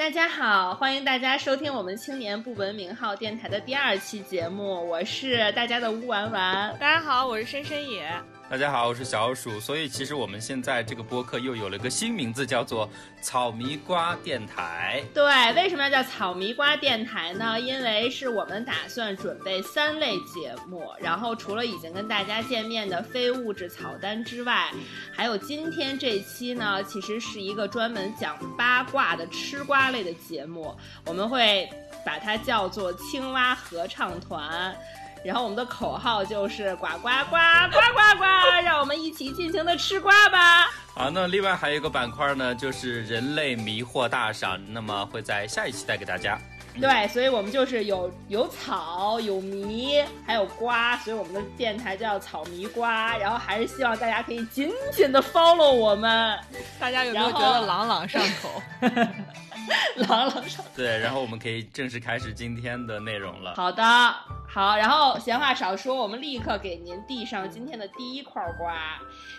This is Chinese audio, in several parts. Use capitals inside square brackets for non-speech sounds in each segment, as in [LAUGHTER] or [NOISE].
大家好，欢迎大家收听我们青年不文明号电台的第二期节目，我是大家的吴丸丸。大家好，我是深深野。大家好，我是小鼠。所以其实我们现在这个播客又有了个新名字，叫做草迷瓜电台。对，为什么要叫草迷瓜电台呢？因为是我们打算准备三类节目，然后除了已经跟大家见面的非物质草单之外，还有今天这期呢，其实是一个专门讲八卦的吃瓜类的节目，我们会把它叫做青蛙合唱团。然后我们的口号就是呱呱呱呱呱呱，让我们一起尽情的吃瓜吧。好，那另外还有一个板块呢，就是人类迷惑大赏，那么会在下一期带给大家。对，所以我们就是有有草有迷还有瓜，所以我们的电台叫草迷瓜。然后还是希望大家可以紧紧的 follow 我们。大家有没有觉得朗朗上口？[LAUGHS] 朗朗上口。对，然后我们可以正式开始今天的内容了。好的。好，然后闲话少说，我们立刻给您递上今天的第一块瓜，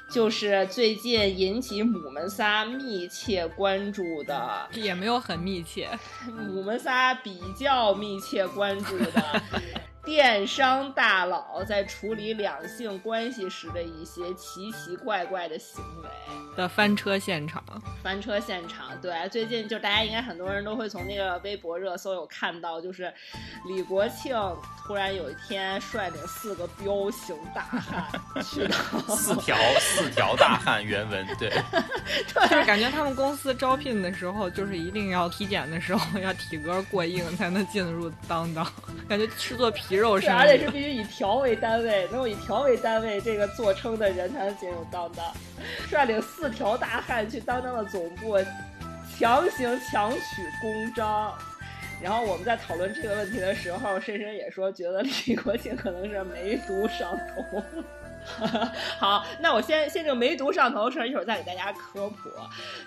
就是最近引起母们仨密切关注的，也没有很密切，[LAUGHS] 母们仨比较密切关注的。电商大佬在处理两性关系时的一些奇奇怪怪的行为的翻车现场，翻车现场，对，最近就大家应该很多人都会从那个微博热搜有看到，就是李国庆突然有一天率领四个彪形大汉 [LAUGHS] 去到四条四条大汉原文，对，[LAUGHS] 就是感觉他们公司招聘的时候，就是一定要体检的时候要体格过硬才能进入当当，感觉吃做皮。肉是，而且是必须以条为单位，能有以条为单位这个做称的人才能进入当当。率领四条大汉去当当的总部，强行强取公章。然后我们在讨论这个问题的时候，深深也说觉得李国庆可能是梅毒上头。[LAUGHS] 好，那我先先这个梅毒上头的事儿，一会儿再给大家科普。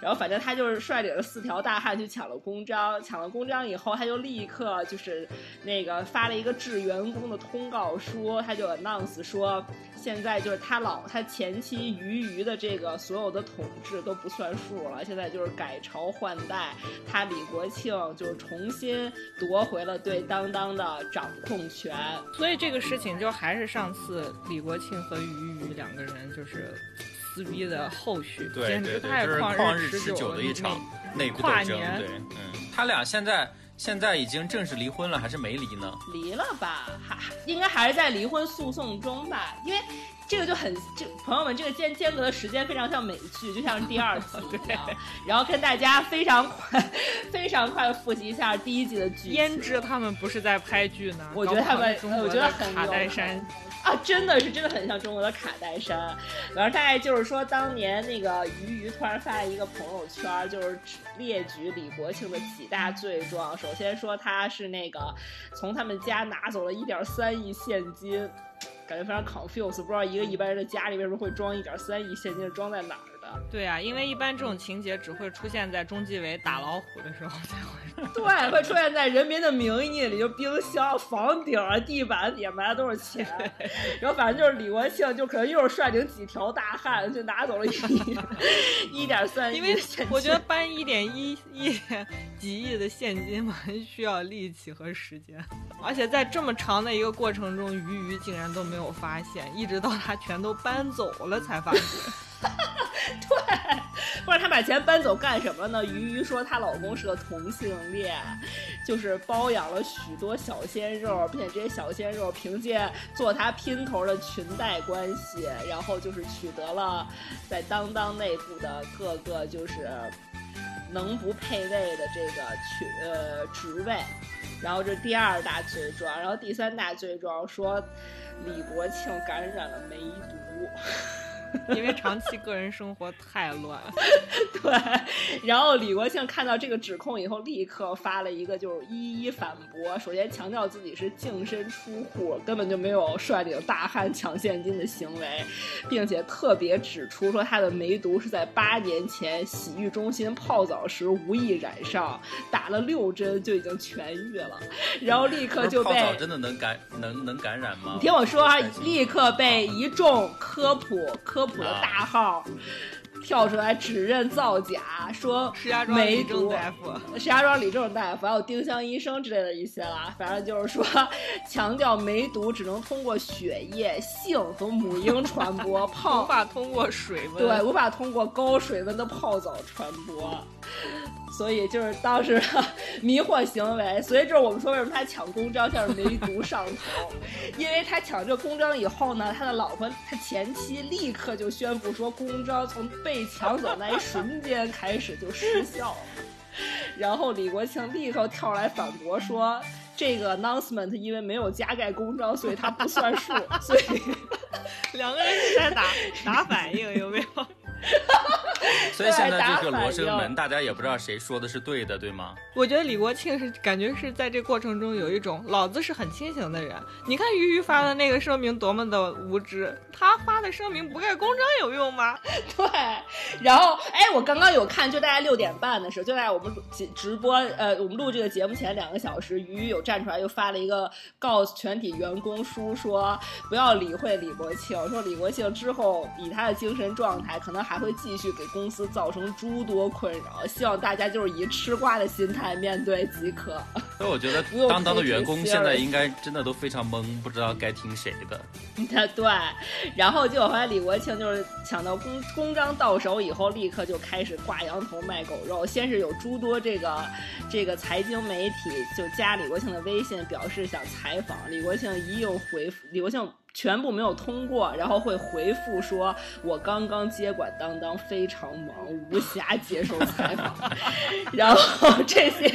然后反正他就是率领了四条大汉去抢了公章，抢了公章以后，他就立刻就是那个发了一个致员工的通告书，他就 announce 说。现在就是他老他前妻鱼鱼的这个所有的统治都不算数了，现在就是改朝换代，他李国庆就是重新夺回了对当当的掌控权。所以这个事情就还是上次李国庆和鱼鱼两个人就是撕逼的后续，简直太旷日持久的一场内部斗争。对，嗯，他俩现在。现在已经正式离婚了，还是没离呢？离了吧，还应该还是在离婚诉讼中吧。因为这个就很，就朋友们，这个间间隔的时间非常像美剧，就像是第二季一样。[LAUGHS] 然后跟大家非常快、非常快的复习一下第一季的剧。焉知他们不是在拍剧呢？我觉得他们，我觉得卡戴珊。啊，真的是真的很像中国的卡戴珊，然后大概就是说，当年那个鱼鱼突然发了一个朋友圈，就是列举李国庆的几大罪状。首先说他是那个从他们家拿走了一点三亿现金，感觉非常 confused，不知道一个一般人的家里为什么会装一点三亿现金，装在哪儿？对啊，因为一般这种情节只会出现在中纪委打老虎的时候才会。[LAUGHS] 对，会出现在《人民的名义》里，就冰箱、房顶、地板底埋的都是钱。[LAUGHS] 然后反正就是李国庆，就可能又是率领几条大汉，就拿走了一 [LAUGHS] 一点三亿。因为我觉得搬一点一亿、几亿的现金嘛需要力气和时间，而且在这么长的一个过程中，鱼鱼竟然都没有发现，一直到他全都搬走了才发现。[LAUGHS] 对，不知道她把钱搬走干什么呢？鱼鱼说她老公是个同性恋，就是包养了许多小鲜肉，并且这些小鲜肉凭借做他拼头的裙带关系，然后就是取得了在当当内部的各个就是能不配位的这个群呃职位。然后这第二大罪状，然后第三大罪状说李国庆感染了梅毒。[LAUGHS] 因为长期个人生活太乱，[LAUGHS] 对。然后李国庆看到这个指控以后，立刻发了一个就是一一反驳。首先强调自己是净身出户，根本就没有率领大汉抢现金的行为，并且特别指出说他的梅毒是在八年前洗浴中心泡澡时无意染上，打了六针就已经痊愈了。然后立刻就被泡澡真的能感能能感染吗？你听我说啊，立刻被一众科普科。科普的大号跳出来指认造假，说石家庄李正大夫、石家庄李正大夫还有丁香医生之类的一些啦，反正就是说强调梅毒只能通过血液、性和母婴传播，[LAUGHS] 泡无法通过水温，对，无法通过高水温的泡澡传播。所以就是当时迷惑行为，所以就是我们说为什么他抢公章像是梅毒上头，因为他抢这公章以后呢，他的老婆他前妻立刻就宣布说公章从被抢走那一瞬间开始就失效，然后李国庆立刻跳出来反驳说这个 announcement 因为没有加盖公章，所以他不算数，所以两个人是在打打反应，有没有？[LAUGHS] [LAUGHS] 所以现在这个罗生门，大家也不知道谁说的是对的，对吗？我觉得李国庆是感觉是在这过程中有一种老子是很清醒的人。你看鱼鱼发的那个声明多么的无知，他发的声明不盖公章有用吗？[LAUGHS] 对。然后，哎，我刚刚有看，就大概六点半的时候，就在我们直直播，呃，我们录这个节目前两个小时，鱼鱼有站出来又发了一个告全体员工书，说不要理会李国庆，说李国庆之后以他的精神状态，可能还会继续给公司造成诸多困扰，希望大家就是以吃瓜的心态面对即可。所以我觉得当当的员工现在应该真的都非常懵，不知道该听谁的。[LAUGHS] 对，然后结果后来李国庆就是抢到公公章到手以后，立刻就开始挂羊头卖狗肉。先是有诸多这个这个财经媒体就加李国庆的微信，表示想采访李国庆，一应回复李国庆。全部没有通过，然后会回复说：“我刚刚接管当当，非常忙，无暇接受采访。[LAUGHS] ”然后这些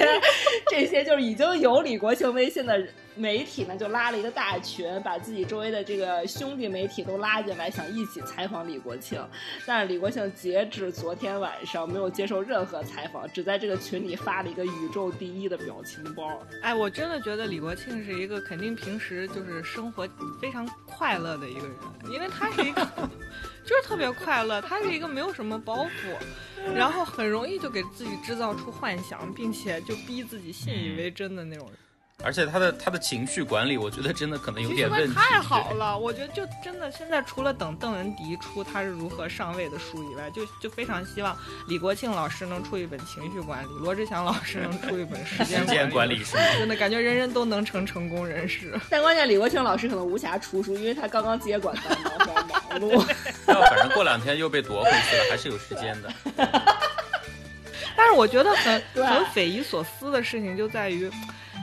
这些就是已经有李国庆微信的媒体呢，就拉了一个大群，把自己周围的这个兄弟媒体都拉进来，想一起采访李国庆。但是李国庆截至昨天晚上没有接受任何采访，只在这个群里发了一个宇宙第一的表情包。哎，我真的觉得李国庆是一个肯定平时就是生活非常。快乐的一个人，因为他是一个，[LAUGHS] 就是特别快乐。他是一个没有什么包袱，然后很容易就给自己制造出幻想，并且就逼自己信以为真的那种人。而且他的他的情绪管理，我觉得真的可能有点问题。太好了，我觉得就真的现在除了等邓文迪出他是如何上位的书以外，就就非常希望李国庆老师能出一本情绪管理，罗志祥老师能出一本时间管理，[LAUGHS] 真的感觉人人都能成成功人士。但关键李国庆老师可能无暇出书，因为他刚刚接管当当，非常忙碌。[LAUGHS] 要反正过两天又被夺回去了，还是有时间的。[LAUGHS] 但是我觉得很很匪夷所思的事情就在于。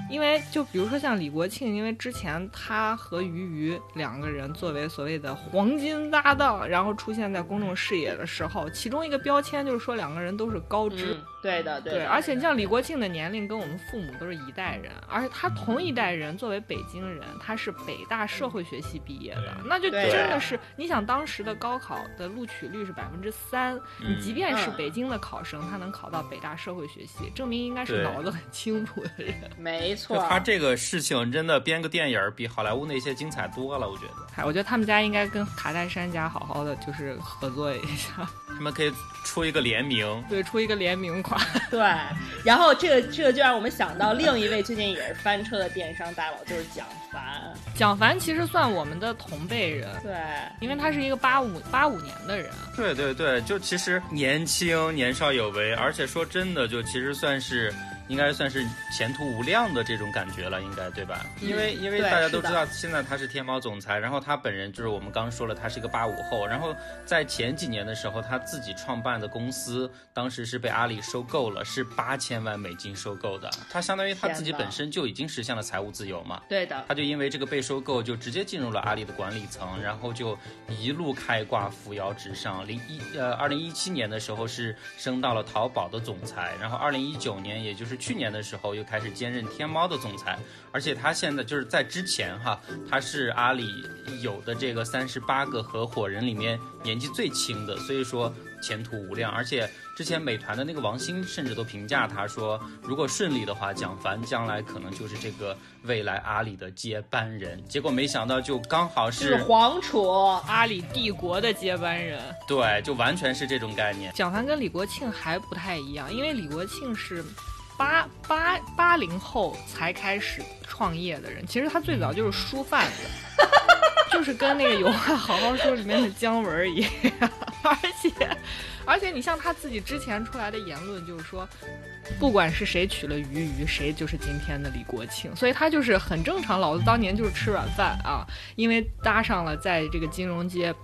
因为就比如说像李国庆，因为之前他和俞渝两个人作为所谓的黄金搭档，然后出现在公众视野的时候，其中一个标签就是说两个人都是高知。对的，对。而且像李国庆的年龄跟我们父母都是一代人，而且他同一代人作为北京人，他是北大社会学系毕业的，那就真的是你想当时的高考的录取率是百分之三，你即便是北京的考生，他能考到北大社会学系，证明应该是脑子很清楚的人。[LAUGHS] 没。错，他这个事情真的编个电影比好莱坞那些精彩多了，我觉得。哎，我觉得他们家应该跟卡戴珊家好好的就是合作一下，他们可以出一个联名，对，出一个联名款。[LAUGHS] 对，然后这个这个就让我们想到另一位最近也是翻车的电商大佬，就是蒋凡。蒋凡其实算我们的同辈人，对，因为他是一个八五八五年的人。对对对，就其实年轻年少有为，而且说真的，就其实算是。应该算是前途无量的这种感觉了，应该对吧？因为因为大家都知道，现在他是天猫总裁，然后他本人就是我们刚说了，他是个八五后，然后在前几年的时候，他自己创办的公司，当时是被阿里收购了，是八千万美金收购的，他相当于他自己本身就已经实现了财务自由嘛。对的。他就因为这个被收购，就直接进入了阿里的管理层，然后就一路开挂，扶摇直上。零一呃，二零一七年的时候是升到了淘宝的总裁，然后二零一九年，也就是去年的时候又开始兼任天猫的总裁，而且他现在就是在之前哈，他是阿里有的这个三十八个合伙人里面年纪最轻的，所以说前途无量。而且之前美团的那个王兴甚至都评价他说，如果顺利的话，蒋凡将来可能就是这个未来阿里的接班人。结果没想到就刚好是黄楚阿里帝国的接班人，对，就完全是这种概念。蒋凡跟李国庆还不太一样，因为李国庆是。八八八零后才开始创业的人，其实他最早就是书贩子，就是跟那个有话好好说里面的姜文一样。[LAUGHS] 而且，而且你像他自己之前出来的言论，就是说，不管是谁娶了鱼鱼，谁就是今天的李国庆，所以他就是很正常。老子当年就是吃软饭啊，因为搭上了在这个金融街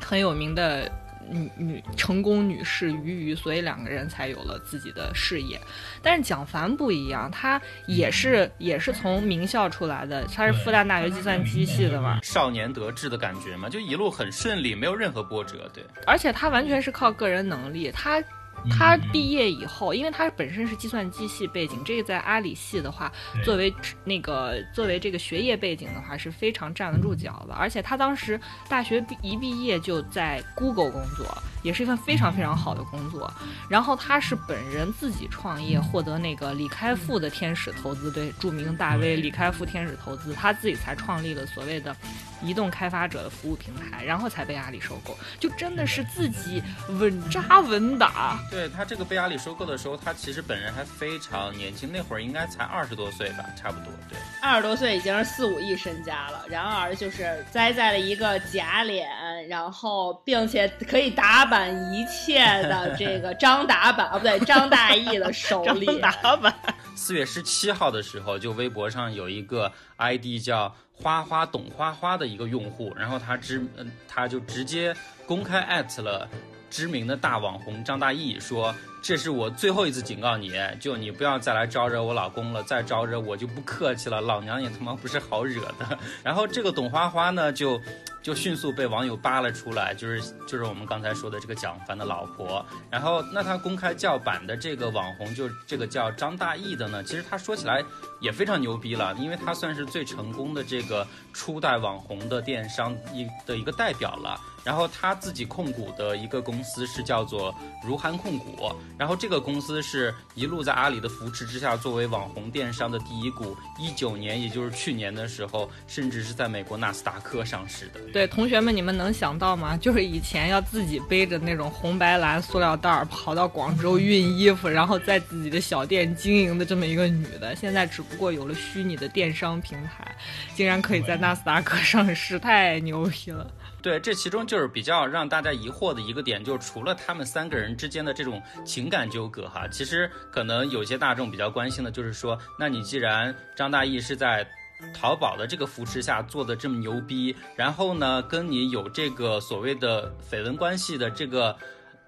很有名的。女女成功女士鱼鱼，所以两个人才有了自己的事业。但是蒋凡不一样，他也是也是从名校出来的，他是复旦大学计算机系的嘛，少年得志的感觉嘛，就一路很顺利，没有任何波折。对，而且他完全是靠个人能力，他。他毕业以后，因为他本身是计算机系背景，这个在阿里系的话，作为那个作为这个学业背景的话，是非常站得住脚的。而且他当时大学一毕业就在 Google 工作，也是一份非常非常好的工作。然后他是本人自己创业，获得那个李开复的天使投资，对著名大 V 李开复天使投资，他自己才创立了所谓的。移动开发者的服务平台，然后才被阿里收购，就真的是自己稳扎稳打。对他这个被阿里收购的时候，他其实本人还非常年轻，那会儿应该才二十多岁吧，差不多。对，二十多岁已经是四五亿身家了。然而就是栽在了一个假脸，然后并且可以打板一切的这个张打板啊，不对，张大奕的手里。张打板。四月十七号的时候，就微博上有一个 ID 叫。花花懂花花的一个用户，然后他直嗯，他就直接公开艾特了知名的大网红张大奕，说这是我最后一次警告你，就你不要再来招惹我老公了，再招惹我就不客气了，老娘也他妈不是好惹的。[LAUGHS] 然后这个董花花呢，就。就迅速被网友扒了出来，就是就是我们刚才说的这个蒋凡的老婆。然后，那他公开叫板的这个网红，就这个叫张大奕的呢，其实他说起来也非常牛逼了，因为他算是最成功的这个初代网红的电商一的一个代表了。然后他自己控股的一个公司是叫做如涵控股，然后这个公司是一路在阿里的扶持之下，作为网红电商的第一股，一九年也就是去年的时候，甚至是在美国纳斯达克上市的。对，同学们，你们能想到吗？就是以前要自己背着那种红白蓝塑料袋儿跑到广州运衣服，然后在自己的小店经营的这么一个女的，现在只不过有了虚拟的电商平台，竟然可以在纳斯达克上市，太牛逼了。对，这其中就是比较让大家疑惑的一个点，就是除了他们三个人之间的这种情感纠葛哈，其实可能有些大众比较关心的就是说，那你既然张大奕是在淘宝的这个扶持下做的这么牛逼，然后呢，跟你有这个所谓的绯闻关系的这个。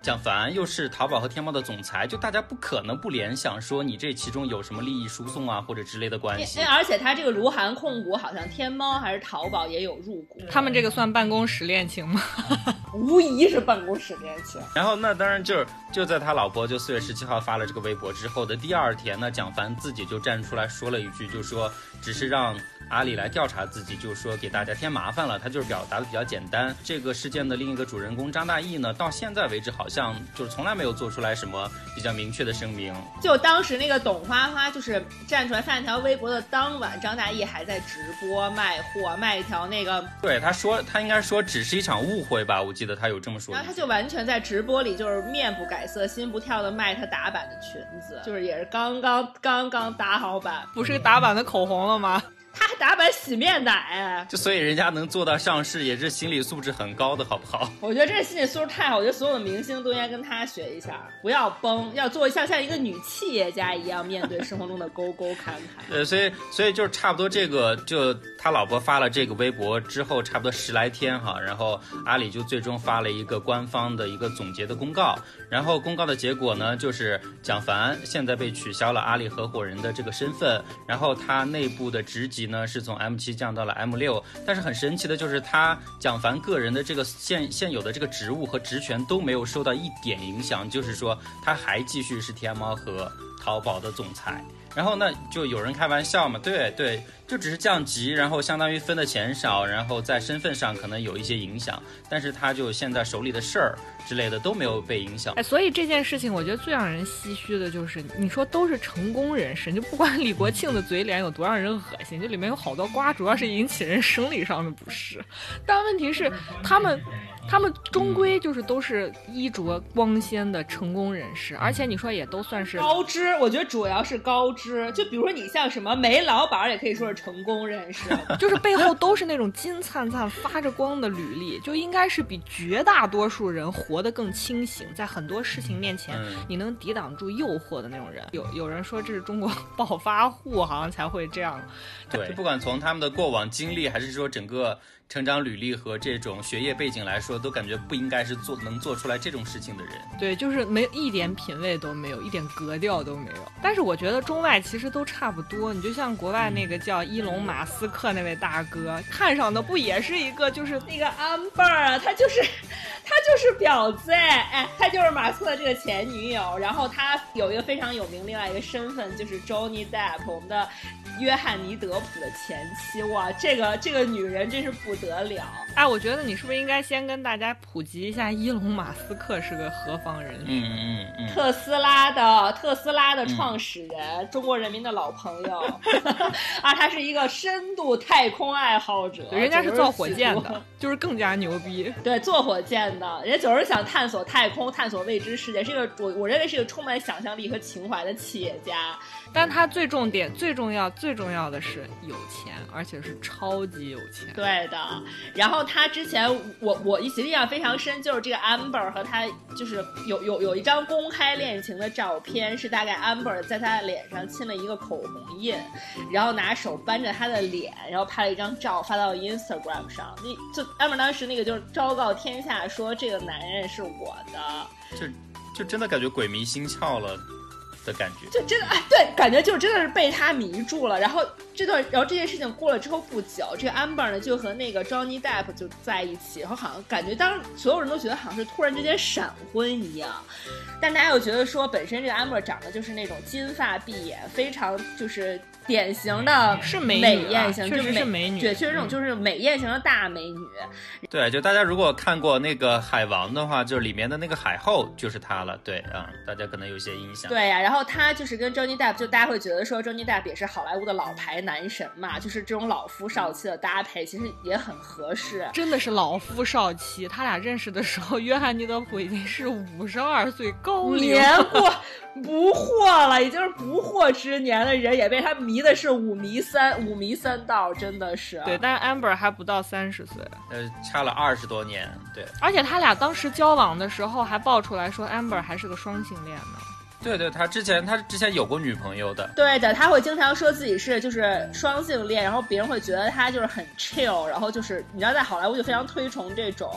蒋凡又是淘宝和天猫的总裁，就大家不可能不联想说你这其中有什么利益输送啊或者之类的关系。而且他这个如涵控股好像天猫还是淘宝也有入股，他们这个算办公室恋情吗？[LAUGHS] 无疑是办公室恋情。然后那当然就是就在他老婆就四月十七号发了这个微博之后的第二天呢，蒋凡自己就站出来说了一句，就说只是让。阿里来调查自己，就是说给大家添麻烦了。他就是表达的比较简单。这个事件的另一个主人公张大奕呢，到现在为止好像就是从来没有做出来什么比较明确的声明。就当时那个董花花就是站出来发一条微博的当晚，张大奕还在直播卖货，卖一条那个。对，他说他应该说只是一场误会吧，我记得他有这么说。然后他就完全在直播里就是面不改色心不跳的卖他打版的裙子，就是也是刚刚刚刚打好版，不是打版的口红了吗？他还打版洗面奶，就所以人家能做到上市，也是心理素质很高的，好不好？我觉得这心理素质太好，我觉得所有的明星都应该跟他学一下，不要崩，要做像像一个女企业家一样面对生活中的沟沟坎坎。[LAUGHS] 对，所以所以就是差不多这个，就他老婆发了这个微博之后，差不多十来天哈，然后阿里就最终发了一个官方的一个总结的公告，然后公告的结果呢，就是蒋凡现在被取消了阿里合伙人的这个身份，然后他内部的职级。呢，是从 M 七降到了 M 六，但是很神奇的就是他蒋凡个人的这个现现有的这个职务和职权都没有受到一点影响，就是说他还继续是天猫和淘宝的总裁。然后呢，就有人开玩笑嘛，对对，就只是降级，然后相当于分的钱少，然后在身份上可能有一些影响，但是他就现在手里的事儿之类的都没有被影响。哎，所以这件事情，我觉得最让人唏嘘的就是，你说都是成功人士，就不管李国庆的嘴脸有多让人恶心，就里面有好多瓜，主要是引起人生理上的不适，但问题是 [LAUGHS] 他们。他们终归就是都是衣着光鲜的成功人士，而且你说也都算是高知，我觉得主要是高知。知。就比如说你像什么煤老板，也可以说是成功人士，[LAUGHS] 就是背后都是那种金灿灿、发着光的履历，就应该是比绝大多数人活得更清醒，在很多事情面前，你能抵挡住诱惑的那种人。有有人说这是中国 [LAUGHS] 暴发户好像才会这样。对，不管从他们的过往经历，还是说整个。成长履历和这种学业背景来说，都感觉不应该是做能做出来这种事情的人。对，就是没一点品味都没有，一点格调都没有。但是我觉得中外其实都差不多。你就像国外那个叫伊隆马斯克那位大哥，看上的不也是一个就是那个 amber 啊，他就是他就是婊子哎哎，他就是马斯克这个前女友。然后他有一个非常有名另外一个身份，就是 Johnny Depp，我们的约翰尼德普的前妻。哇，这个这个女人真是不。得了！哎，我觉得你是不是应该先跟大家普及一下伊隆马斯克是个何方人？嗯嗯嗯，特斯拉的特斯拉的创始人，中国人民的老朋友 [LAUGHS] 啊，他是一个深度太空爱好者。人家是造火箭的，就是更加牛逼。对，做火箭的，人家就是想探索太空，探索未知世界，是一个我我认为是一个充满想象力和情怀的企业家。但他最重点、最重要、最重要的是有钱，而且是超级有钱。对的。然后他之前，我我印象非常深，就是这个 Amber 和他就是有有有一张公开恋情的照片，是大概 Amber 在他的脸上亲了一个口红印，然后拿手扳着他的脸，然后拍了一张照发到 Instagram 上。那就 Amber 当时那个就是昭告天下说这个男人是我的，就就真的感觉鬼迷心窍了。的感觉就真的哎，对，感觉就真的是被他迷住了。然后这段，然后这件事情过了之后不久，这个 Amber 呢就和那个 Johnny Depp 就在一起，然后好像感觉当所有人都觉得好像是突然之间闪婚一样。但大家又觉得说，本身这个 Amber 长得就是那种金发碧眼，非常就是典型的是美艳型，确实是美女，对，确实这种就是美艳型的大美女。对，就大家如果看过那个海王的话，就里面的那个海后就是她了。对啊，大家可能有些印象。对呀，然后。然后他就是跟 Johnny Depp，就大家会觉得说 Johnny Depp 也是好莱坞的老牌男神嘛，就是这种老夫少妻的搭配，其实也很合适。真的是老夫少妻，他俩认识的时候，约翰尼德普已经是五十二岁高龄，年过不惑了，已经是不惑之年的人，也被他迷的是五迷三五迷三道，真的是。对，但是 Amber 还不到三十岁，呃，差了二十多年。对，而且他俩当时交往的时候还爆出来说 Amber 还是个双性恋呢。对对，他之前他之前有过女朋友的。对的，他会经常说自己是就是双性恋，然后别人会觉得他就是很 chill，然后就是你知道在好莱坞就非常推崇这种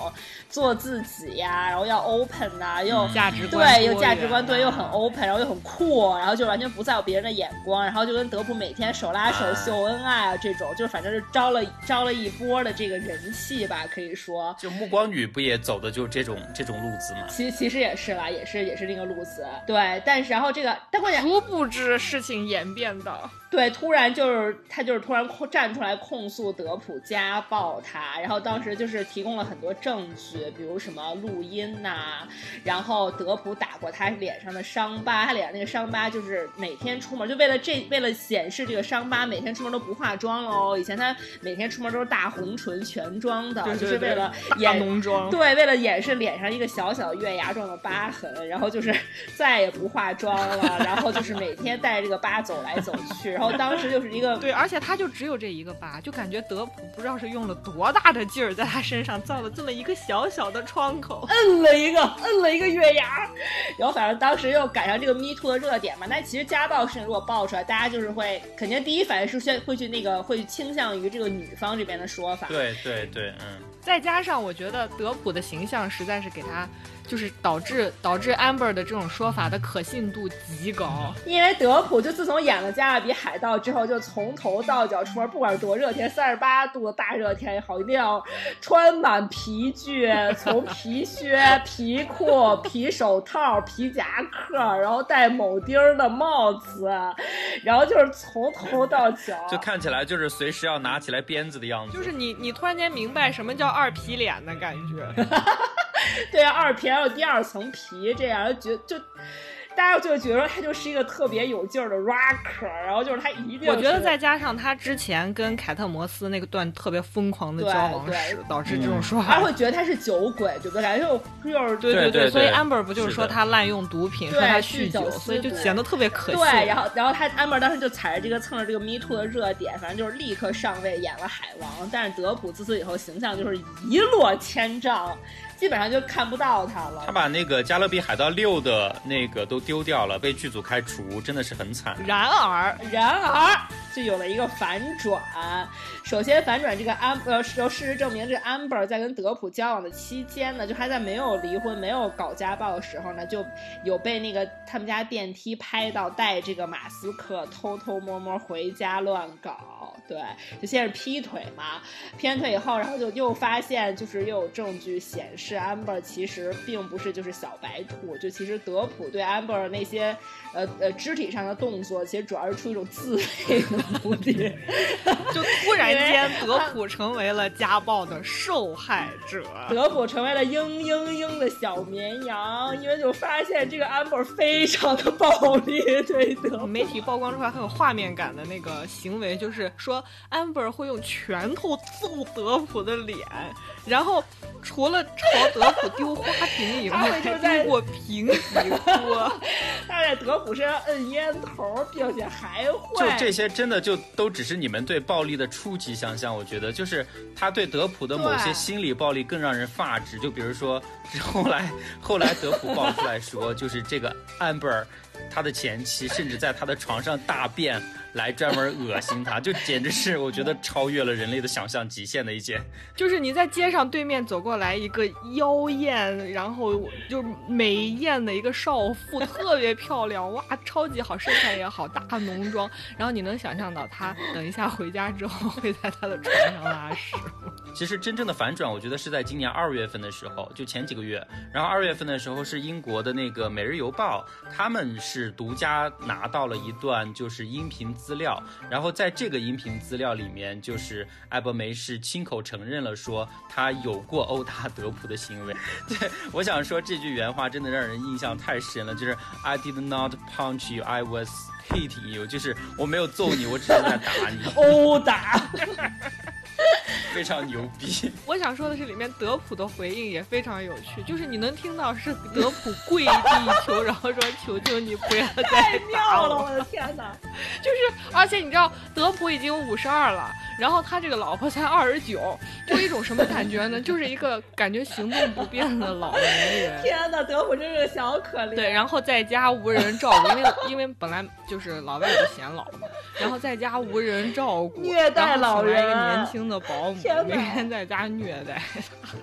做自己呀，然后要 open 呐，又价值观对，又价值观对，又很 open，然后又很酷，然后就完全不在乎别人的眼光，然后就跟德普每天手拉手秀恩爱啊，这种就是反正是招了招了一波的这个人气吧，可以说。就暮光女不也走的就这种这种路子吗？其其实也是啦，也是也是那个路子，对，但是。然后这个，但关键殊不知事情演变的。对，突然就是他就是突然站出来控诉德普家暴他，然后当时就是提供了很多证据，比如什么录音呐，然后德普打过他脸上的伤疤，他脸上那个伤疤就是每天出门就为了这为了显示这个伤疤，每天出门都不化妆喽。以前他每天出门都是大红唇全妆的，就是为了掩浓妆，对，为了掩饰脸上一个小小月牙状的疤痕，然后就是 [LAUGHS] 再也不化妆了，然后就是每天带着这个疤走来走去。然后当时就是一个对，而且他就只有这一个疤，就感觉德普不知道是用了多大的劲儿，在他身上造了这么一个小小的窗口，摁了一个，摁了一个月牙。然后反正当时又赶上这个 Me Too 的热点嘛，但其实家暴事情如果爆出来，大家就是会肯定第一反应是先会去那个会倾向于这个女方这边的说法。对对对，嗯。再加上我觉得德普的形象实在是给他。就是导致导致 Amber 的这种说法的可信度极高，[LAUGHS] 因为德普就自从演了《加勒比海盗》之后，就从头到脚出门，不管多热天，三十八度的大热天也好，一定要穿满皮具，从皮靴、[LAUGHS] 皮裤、皮手套、皮夹克，然后戴铆钉的帽子，然后就是从头到脚，就看起来就是随时要拿起来鞭子的样子。就是你你突然间明白什么叫二皮脸的感觉。[LAUGHS] 对啊，二皮还有第二层皮，这样就觉就。大家就觉得他就是一个特别有劲儿的 rocker，然后就是他一定我觉得再加上他之前跟凯特摩斯那个段特别疯狂的交往史，导致这种说法，他会觉得他是酒鬼，对不对？感觉又又是对对对，所以 Amber 不就是说他滥用毒品，说他酗酒，所以就显得特别可笑。对，然后然后他 Amber 当时就踩着这个蹭着这个 Me Too 的热点，反正就是立刻上位演了海王，但是德普自此以后形象就是一落千丈。基本上就看不到他了。他把那个《加勒比海盗六》的那个都丢掉了，被剧组开除，真的是很惨。然而，然而就有了一个反转。首先反转，这个安呃，事实证明，这个 Amber 在跟德普交往的期间呢，就还在没有离婚、没有搞家暴的时候呢，就有被那个他们家电梯拍到带这个马斯克偷偷摸摸回家乱搞。对，就先是劈腿嘛，劈完腿以后，然后就又发现，就是又有证据显示，amber 其实并不是就是小白兔，就其实德普对 amber 那些。呃呃，肢体上的动作其实主要是出于一种自卫的目的，[LAUGHS] 就突然间德普成为了家暴的受害者，[LAUGHS] 德普成为了嘤嘤嘤的小绵羊，因为就发现这个 amber 非常的暴力，对德媒体曝光出来很有画面感的那个行为，就是说 amber 会用拳头揍德普的脸，然后除了朝德普丢花瓶以外，还丢过平底锅，[LAUGHS] 他在德。普身上摁烟头，并且还会就这些，真的就都只是你们对暴力的初级想象。我觉得，就是他对德普的某些心理暴力更让人发指。就比如说，后来后来德普爆出来说，就是这个 Amber，他的前妻甚至在他的床上大便。来专门恶心他，[LAUGHS] 就简直是我觉得超越了人类的想象极限的一件。[LAUGHS] 就是你在街上对面走过来一个妖艳，然后就美艳的一个少妇，特别漂亮，哇，超级好，身材也好，大浓妆。然后你能想象到她等一下回家之后会在她的床上拉屎？[LAUGHS] 其实真正的反转，我觉得是在今年二月份的时候，就前几个月。然后二月份的时候是英国的那个《每日邮报》，他们是独家拿到了一段就是音频。资料，然后在这个音频资料里面，就是艾伯梅是亲口承认了，说他有过殴打德普的行为。[LAUGHS] 对，我想说这句原话真的让人印象太深了，就是 I did not punch you, I was hitting you，就是我没有揍你，我只是在打你，[LAUGHS] 殴打。[LAUGHS] [LAUGHS] 非常牛逼！我想说的是，里面德普的回应也非常有趣，就是你能听到是 [LAUGHS] 德普跪地求饶，说：“求求你不要再打了！”我的天哪！就是，而且你知道，德普已经五十二了。然后他这个老婆才二十九，就一种什么感觉呢？[LAUGHS] 就是一个感觉行动不便的老年人。天哪，德普真是小可怜。对，然后在家无人照顾，因为因为本来就是老外就显老嘛，然后在家无人照顾，虐待老人，一个年轻的保姆，每天在家虐待他。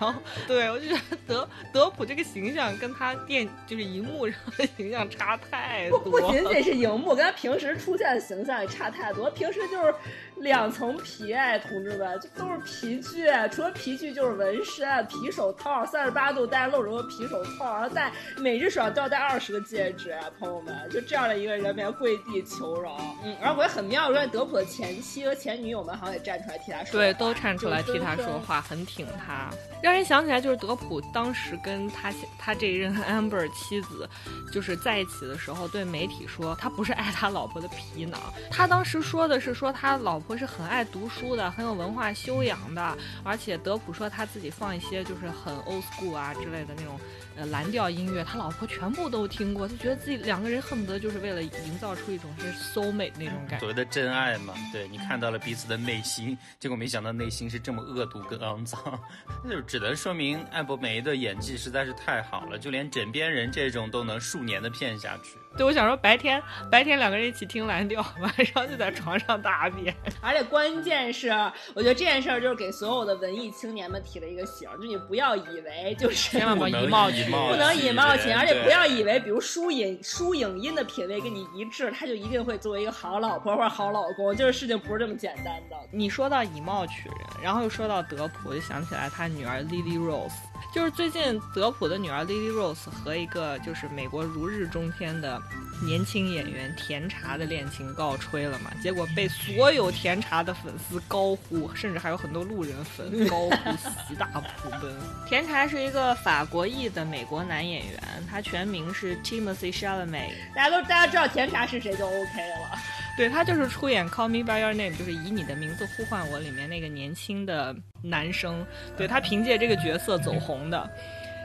然后，对我就觉得德德普这个形象跟他电就是荧幕上的形象差太多。不仅仅是荧幕，跟他平时出现的形象也差太多。平时就是两层。皮哎，同志们，这都是皮具，除了皮具就是纹身、皮手套，三十八度戴露着的皮手套，然后戴每只手上都要戴二十个戒指，朋友们，就这样的一个人，面跪地求饶。嗯，然后我也很妙，说德普的前妻和前女友们好像也站出来替他说，对，都站出来替他说话，很挺他。让人想起来，就是德普当时跟他他这一任 Amber 妻子就是在一起的时候，对媒体说他不是爱他老婆的皮囊，他当时说的是说他老婆我是很。爱读书的，很有文化修养的，而且德普说他自己放一些就是很 old school 啊之类的那种。呃，蓝调音乐，他老婆全部都听过，他觉得自己两个人恨不得就是为了营造出一种是 soul mate 那种感觉。所谓的真爱嘛，对你看到了彼此的内心，结果没想到内心是这么恶毒跟肮脏，[LAUGHS] 那就只能说明艾伯梅的演技实在是太好了，就连枕边人这种都能数年的骗下去。对，我想说白天白天两个人一起听蓝调，晚上就在床上大便。[LAUGHS] 而且关键是，我觉得这件事儿就是给所有的文艺青年们提了一个醒，就你不要以为就是千万不以貌取。不能以貌取人，而且不要以为，比如输影输影音的品味跟你一致，他就一定会作为一个好老婆或者好老公。就是事情不是这么简单的。你说到以貌取人，然后又说到德普，我就想起来他女儿 Lily Rose。就是最近德普的女儿 Lily Rose 和一个就是美国如日中天的年轻演员甜茶的恋情告吹了嘛，结果被所有甜茶的粉丝高呼，甚至还有很多路人粉 [LAUGHS] 高呼喜大普奔。甜茶是一个法国裔的美国男演员，他全名是 Timothy Chalamet，大家都大家知道甜茶是谁就 OK 了。对他就是出演《Call Me by Your Name》，就是以你的名字呼唤我里面那个年轻的男生。对他凭借这个角色走红的，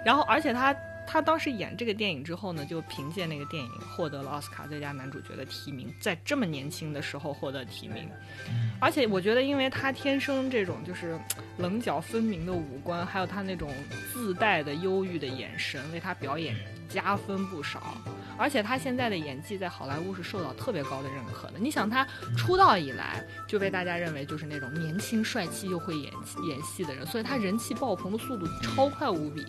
然后而且他他当时演这个电影之后呢，就凭借那个电影获得了奥斯卡最佳男主角的提名，在这么年轻的时候获得提名。而且我觉得，因为他天生这种就是棱角分明的五官，还有他那种自带的忧郁的眼神，为他表演加分不少。而且他现在的演技在好莱坞是受到特别高的认可的。你想，他出道以来就被大家认为就是那种年轻帅气又会演演戏的人，所以他人气爆棚的速度超快无比。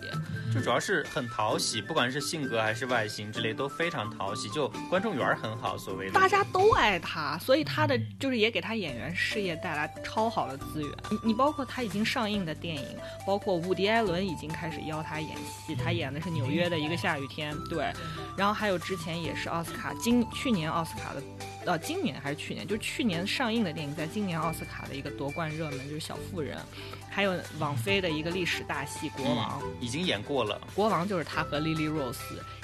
就主要是很讨喜，不管是性格还是外形之类都非常讨喜，就观众缘很好。所谓的大家都爱他，所以他的就是也给他演员事业带来超好的资源。你你包括他已经上映的电影，包括伍迪·艾伦已经开始邀他演戏，他演的是纽约的一个下雨天，对，然后还有。之前也是奥斯卡，今去年奥斯卡的，呃，今年还是去年，就去年上映的电影，在今年奥斯卡的一个夺冠热门就是《小妇人》，还有网飞的一个历史大戏《国王》，已经演过了，《国王》就是他和 Lily Rose。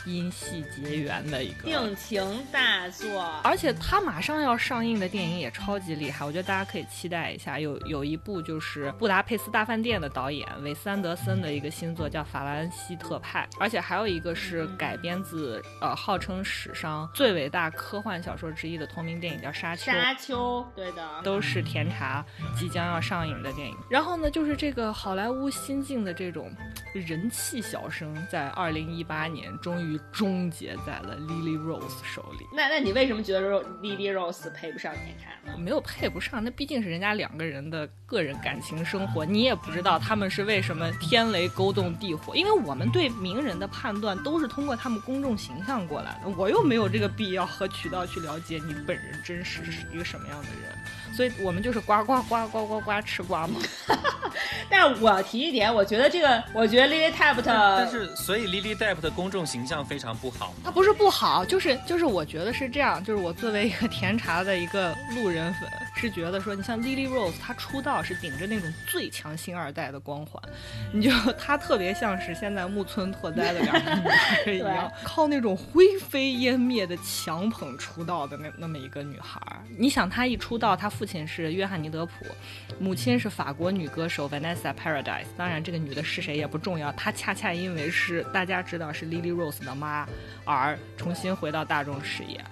因戏结缘的一个定情大作，而且他马上要上映的电影也超级厉害，我觉得大家可以期待一下。有有一部就是《布达佩斯大饭店》的导演韦斯安德森的一个新作叫《法兰西特派》，而且还有一个是改编自呃号称史上最伟大科幻小说之一的同名电影叫《沙丘》。沙丘，对的，都是甜茶即将要上映的电影。然后呢，就是这个好莱坞新晋的这种人气小生，在二零一八年终于。终结在了 Lily Rose 手里。那那你为什么觉得 Lily Rose 配不上甜茶呢？没有配不上，那毕竟是人家两个人的个人感情生活，你也不知道他们是为什么天雷勾动地火。因为我们对名人的判断都是通过他们公众形象过来的，我又没有这个必要和渠道去了解你本人真实是一个什么样的人。所以我们就是呱呱呱呱呱呱吃瓜嘛。[LAUGHS] 但是我提一点，我觉得这个，我觉得 Lily Tap 的但是所以 Lily Tap 的公众形象非常不好。他不是不好，就是就是我觉得是这样，就是我作为一个 [LAUGHS] 甜茶的一个路人粉，是觉得说，你像 Lily Rose，她出道是顶着那种最强星二代的光环，你就她特别像是现在木村拓哉的两个女孩一样，靠那种灰飞烟灭的强捧出道的那那么一个女孩。你想她一出道，她父亲是约翰尼德普，母亲是法国女歌手 Vanessa Paradise。当然，这个女的是谁也不重要，她恰恰因为是大家知道是 Lily Rose 的妈，而重新回到大众视野。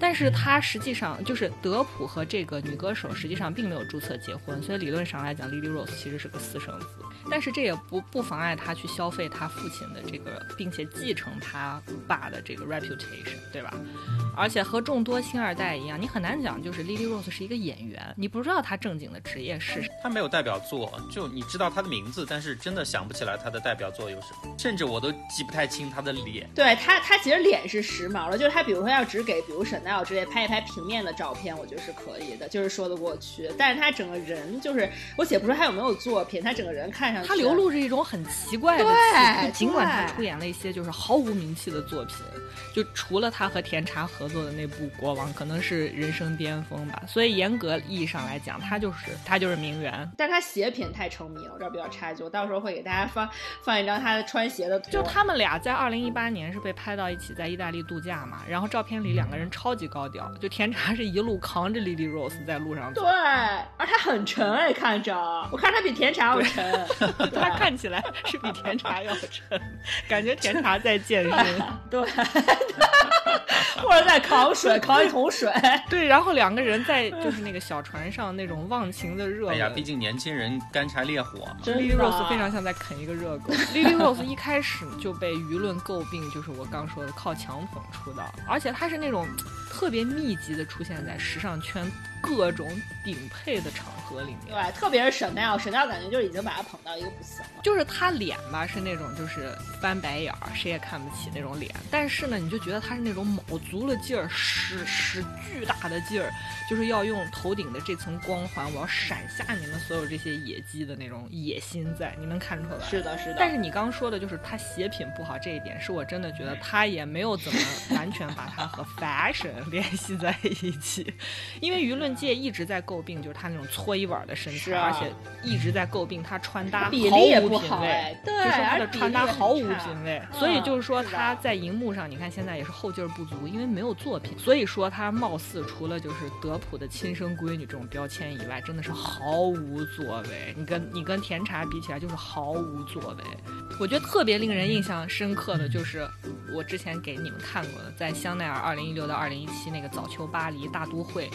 但是她实际上就是德普和这个女歌手实际上并没有注册结婚，所以理论上来讲，Lily Rose 其实是个私生子。但是这也不不妨碍他去消费他父亲的这个，并且继承他爸的这个 reputation，对吧？而且和众多星二代一样，你很难讲就是 Lily Rose 是一个演员，你不知道他正经的职业是。他没有代表作，就你知道他的名字，但是真的想不起来他的代表作有什么，甚至我都记不太清他的脸。对他，他其实脸是时髦的，就是他，比如说要只给比如 Chanel 之类拍一拍平面的照片，我觉得是可以的，就是说得过去。但是他整个人就是，我写不出他有没有作品，他整个人看上去，他流露着一种很奇怪的气质，尽管他出演了一些就是毫无名气的作品，就除了他和甜茶合作的那部。国王可能是人生巅峰吧，所以严格意义上来讲，他就是他就是名媛，但他鞋品太成名，这比较差距。我到时候会给大家放 [LAUGHS] 放一张他的穿鞋的图。就他们俩在二零一八年是被拍到一起在意大利度假嘛，然后照片里两个人超级高调，就甜茶是一路扛着 Lily Rose 在路上走。对，而他很沉哎，看着，我看他比甜茶要沉，[LAUGHS] 他看起来是比甜茶要沉，感觉甜茶在健身，[LAUGHS] 对，[LAUGHS] 或者在扛水扛。一桶水，对，然后两个人在就是那个小船上那种忘情的热。哎呀，毕竟年轻人干柴烈火嘛。Lily Rose 非常像在啃一个热狗。Lily Rose 一开始就被舆论诟病，就是我刚说的靠强捧出道，而且她是那种特别密集的出现在时尚圈。各种顶配的场合里面，对，特别是沈奈沈奈感觉就是已经把他捧到一个不行了。就是他脸吧，是那种就是翻白眼儿，谁也看不起那种脸。但是呢，你就觉得他是那种卯足了劲儿，使使巨大的劲儿，就是要用头顶的这层光环，我要闪下你们所有这些野鸡的那种野心在，你能看出来？是的，是的。但是你刚说的就是他鞋品不好这一点，是我真的觉得他也没有怎么完全把它和 fashion 联系在一起，[LAUGHS] 因为舆论界一直在诟病就是他那种搓衣板的身材，而且一直在诟病他穿搭毫无品味，对，就是他的穿搭毫无品味，所以就是说他在荧幕上，你看现在也是后劲儿不足，因为没有作品，所以说他貌似除了就是德普的亲生闺女这种标签以外，真的是毫无作为。你跟你跟甜茶比起来，就是毫无作为。我觉得特别令人印象深刻的就是我之前给你们看过的，在香奈儿二零一六到二零一七那个早秋巴黎大都会。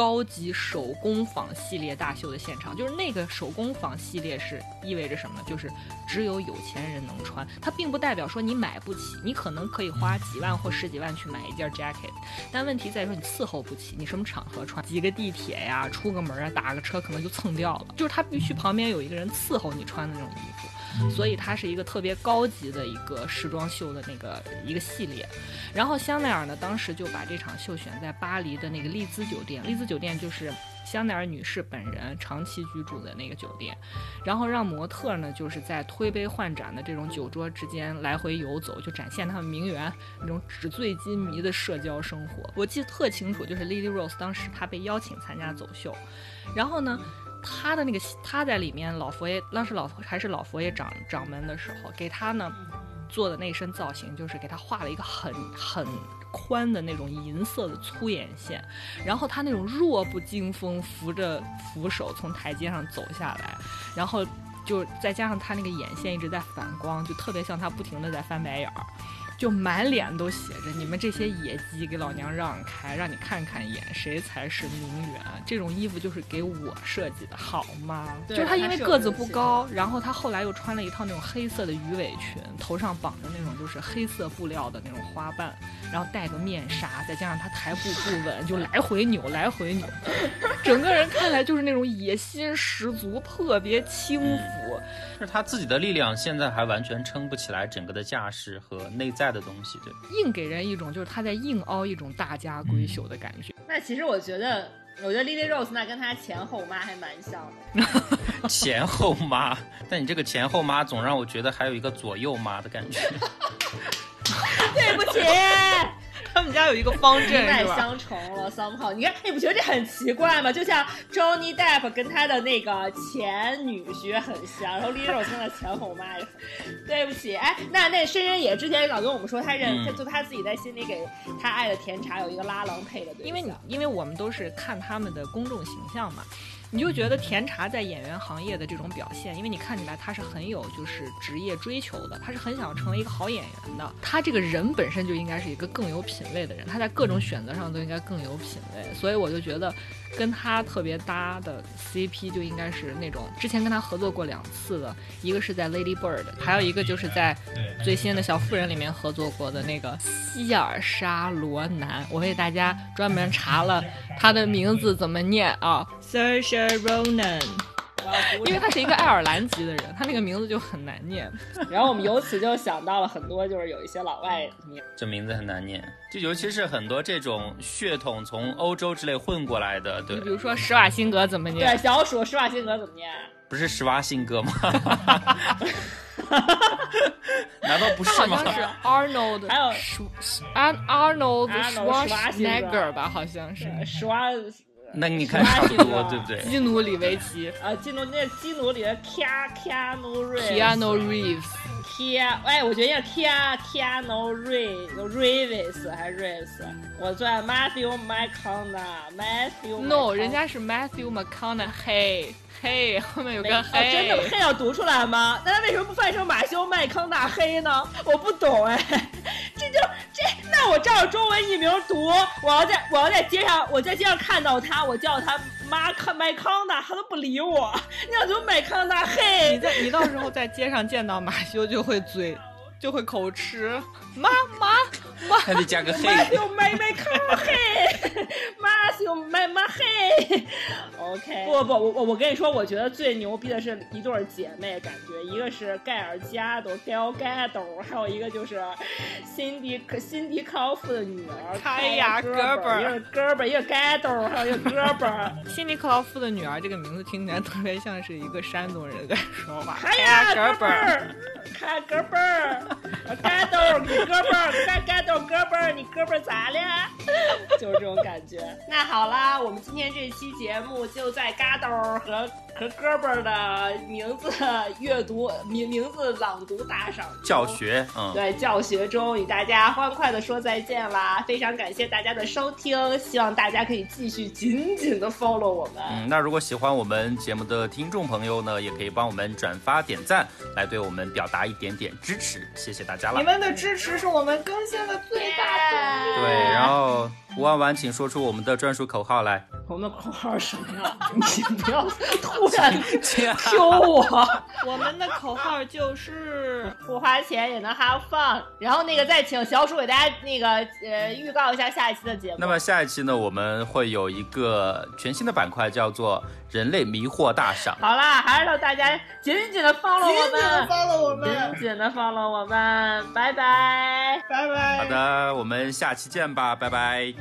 高级手工坊系列大秀的现场，就是那个手工坊系列是意味着什么？就是只有有钱人能穿，它并不代表说你买不起，你可能可以花几万或十几万去买一件 jacket，但问题在于说你伺候不起，你什么场合穿？挤个地铁呀，出个门啊，打个车可能就蹭掉了。就是它必须旁边有一个人伺候你穿的那种衣服，所以它是一个特别高级的一个时装秀的那个一个系列。然后香奈儿呢，当时就把这场秀选在巴黎的那个丽兹酒店，丽兹酒店就是香奈儿女士本人长期居住的那个酒店，然后让模特呢就是在推杯换盏的这种酒桌之间来回游走，就展现他们名媛那种纸醉金迷的社交生活。我记得特清楚，就是 Lily Rose 当时她被邀请参加走秀，然后呢，她的那个她在里面，老佛爷当时老还是老佛爷掌掌门的时候，给她呢。做的那身造型就是给他画了一个很很宽的那种银色的粗眼线，然后他那种弱不禁风扶着扶手从台阶上走下来，然后就再加上他那个眼线一直在反光，就特别像他不停的在翻白眼儿。就满脸都写着“你们这些野鸡，给老娘让开，让你看看一眼，谁才是名媛？”这种衣服就是给我设计的，好吗？就是他因为个子不高，然后她后来又穿了一套那种黑色的鱼尾裙，头上绑着那种就是黑色布料的那种花瓣，然后戴个面纱，再加上她台步不稳，就来回扭，来回扭，[LAUGHS] 整个人看来就是那种野心十足，特别轻浮。[LAUGHS] 是她自己的力量现在还完全撑不起来整个的架势和内在。的东西，对，硬给人一种就是他在硬凹一种大家闺秀的感觉。那其实我觉得，我觉得 Lily Rose 那跟她前后妈还蛮像的。[LAUGHS] [LAUGHS] 前后妈，但你这个前后妈总让我觉得还有一个左右妈的感觉。[LAUGHS] 对不起。[LAUGHS] 他们家有一个方阵，一脉相承了。三炮，你看，你不觉得这很奇怪吗？就像 Johnny Depp 跟他的那个前女婿很像，然后 Lily Rose 的前后妈也很。对不起，哎，那那深深也之前老跟我们说，他认就他自己在心里给他爱的甜茶有一个拉郎配的，因为你因为我们都是看他们的公众形象嘛。你就觉得甜茶在演员行业的这种表现，因为你看起来他是很有就是职业追求的，他是很想成为一个好演员的。他这个人本身就应该是一个更有品位的人，他在各种选择上都应该更有品位。所以我就觉得跟他特别搭的 CP 就应该是那种之前跟他合作过两次的，一个是在 Lady Bird，还有一个就是在最新的小妇人里面合作过的那个希尔莎罗南。我为大家专门查了他的名字怎么念啊。Saoirse Ronan，[LAUGHS] 因为他是一个爱尔兰籍的人，他那个名字就很难念。[LAUGHS] 然后我们由此就想到了很多，就是有一些老外名，这名字很难念。就尤其是很多这种血统从欧洲之类混过来的，对。比如说施瓦辛格怎么念？对，小鼠施瓦辛格怎么念？不是施瓦辛格吗？[LAUGHS] 难道不是吗？好像是 Arnold，还有 Arnold Schwarzenegger 吧？好像是 Schwarz。那你看差不多，对不对？基努里维奇啊，基努那基努里的 Keanu Reeves，Keanu Reeves，K 哎，我觉得叫 K Keanu Reeves 还是 Reeves？我最爱 Matthew McConaughey，Matthew No，人家是 Matthew McConaughey。嘿，后面有个嘿，真的嘿要读出来吗？那他为什么不翻译成马修麦康纳黑呢？我不懂哎，这就这，那我照着中文译名读，我要在我要在街上，我在街上看到他，我叫他妈康麦康纳，他都不理我。你要读麦康纳嘿，你在你到时候在街上见到马修就会嘴。就会口吃，妈妈妈，还得加个嘿。马修麦麦康嘿，马修麦麦嘿。OK，不，不不，我我我跟你说，我觉得最牛逼的是一对姐妹，感觉一个是盖尔加朵 Gal Gadot，还有一个就是辛迪辛迪康夫的女儿开雅戈戈本一个是戈本，一个 Gadot，还有一个戈本。辛迪克劳夫的女儿这个名字听起来特别像是一个山东人在说话。开雅呀，戈本儿，开戈本儿，Gadot 你戈本儿，开 Gadot 戈本儿，你胳膊儿咋了？[LAUGHS] 就是这种感觉。[LAUGHS] 那好啦，我们今天这期节目就在 Gadot 和和胳膊儿的名字阅读名名字朗读大赏教学，嗯，对教学中与大家欢快的说再见啦！非常感谢大家的收听，希望大家可以继续紧紧的 follow 我们。嗯，那如果喜欢我们节目的听众朋友呢，也可以帮我们转发点赞，来对我们表达一点点支持，谢谢大家了。你们的支持是我们更新的最大动力。对，然后吴婉婉，请说出我们的专属口号来。我们的口号是什么呀？[LAUGHS] 你不要突然 Q 我，我们的口号就是不花钱也能 have fun。然后那个再请小鼠给大家那个呃预告一下下一期的节目。那么下一期呢，我们会有一个全新的板块，叫做“人类迷惑大赏”。好啦，还是让大家紧紧的 follow 我们紧紧的，follow 我们，紧紧的 follow 我们，拜拜。拜拜。好的，我们下期见吧，拜拜。